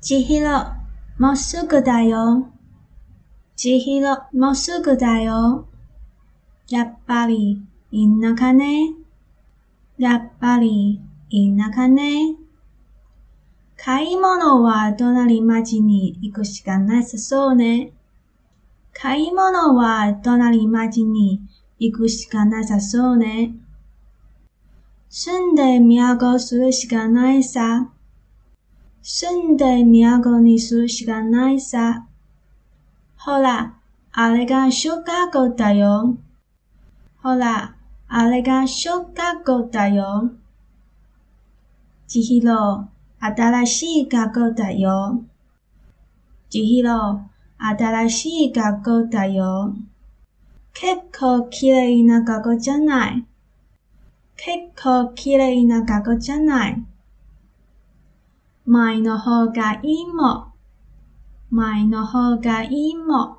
千尋、もうすぐだよ。千尋、もうすぐだよ。やっぱり、田舎ね。やっぱり、田舎ね。買い物は隣町に行くしかなさそうね。買い物は隣町に行くしかなさそうね。住んで都するしかないさ。住んで都にするしかないさ。ほら、あれが小学校だよ。ほら、あれが小学校だよ。千尋、新しい学校だよ。千尋、新しい学校だよ。結構綺麗な学校じゃない。結構綺麗な学校じゃない。前の方がいいも。前の方がいいも。